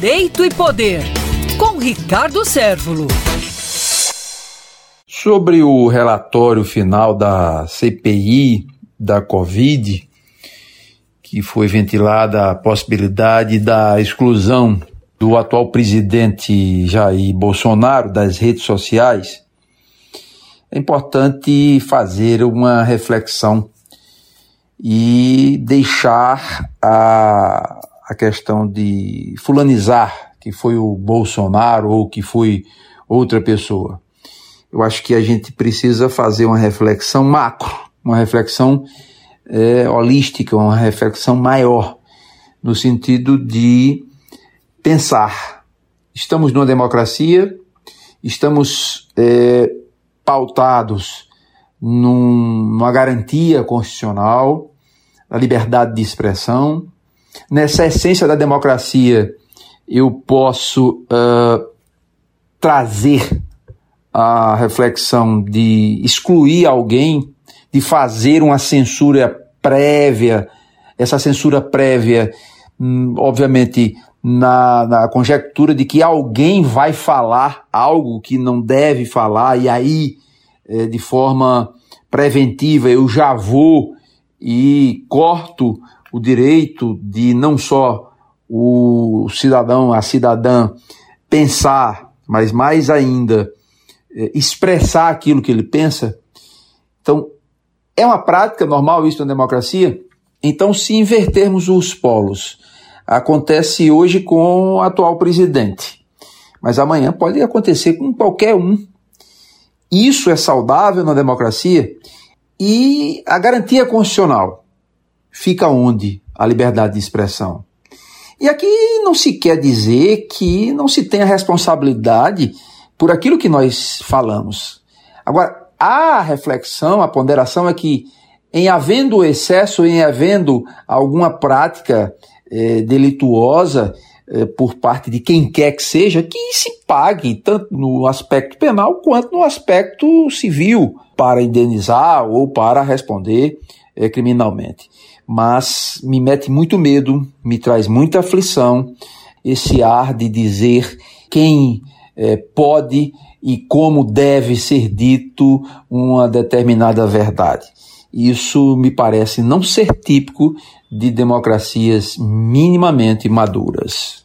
Direito e Poder, com Ricardo Sérvulo. Sobre o relatório final da CPI da Covid, que foi ventilada a possibilidade da exclusão do atual presidente Jair Bolsonaro das redes sociais, é importante fazer uma reflexão e deixar a, a questão de fulanizar que foi o Bolsonaro ou que foi outra pessoa. Eu acho que a gente precisa fazer uma reflexão macro, uma reflexão é, holística, uma reflexão maior, no sentido de pensar. Estamos numa democracia, estamos é, pautados num, numa garantia constitucional, a liberdade de expressão. Nessa essência da democracia, eu posso uh, trazer a reflexão de excluir alguém de fazer uma censura prévia, essa censura prévia, hum, obviamente, na, na conjectura de que alguém vai falar algo que não deve falar, e aí, é, de forma preventiva, eu já vou e corto o direito de não só o cidadão, a cidadã pensar, mas mais ainda é, expressar aquilo que ele pensa. Então, é uma prática normal isso na democracia? Então, se invertermos os polos, acontece hoje com o atual presidente, mas amanhã pode acontecer com qualquer um. Isso é saudável na democracia? E a garantia constitucional fica onde? A liberdade de expressão. E aqui não se quer dizer que não se tenha responsabilidade por aquilo que nós falamos. Agora, a reflexão, a ponderação é que, em havendo excesso, em havendo alguma prática é, delituosa por parte de quem quer que seja, que se pague, tanto no aspecto penal quanto no aspecto civil, para indenizar ou para responder é, criminalmente. Mas me mete muito medo, me traz muita aflição esse ar de dizer quem pode e como deve ser dito uma determinada verdade. Isso me parece não ser típico de democracias minimamente maduras.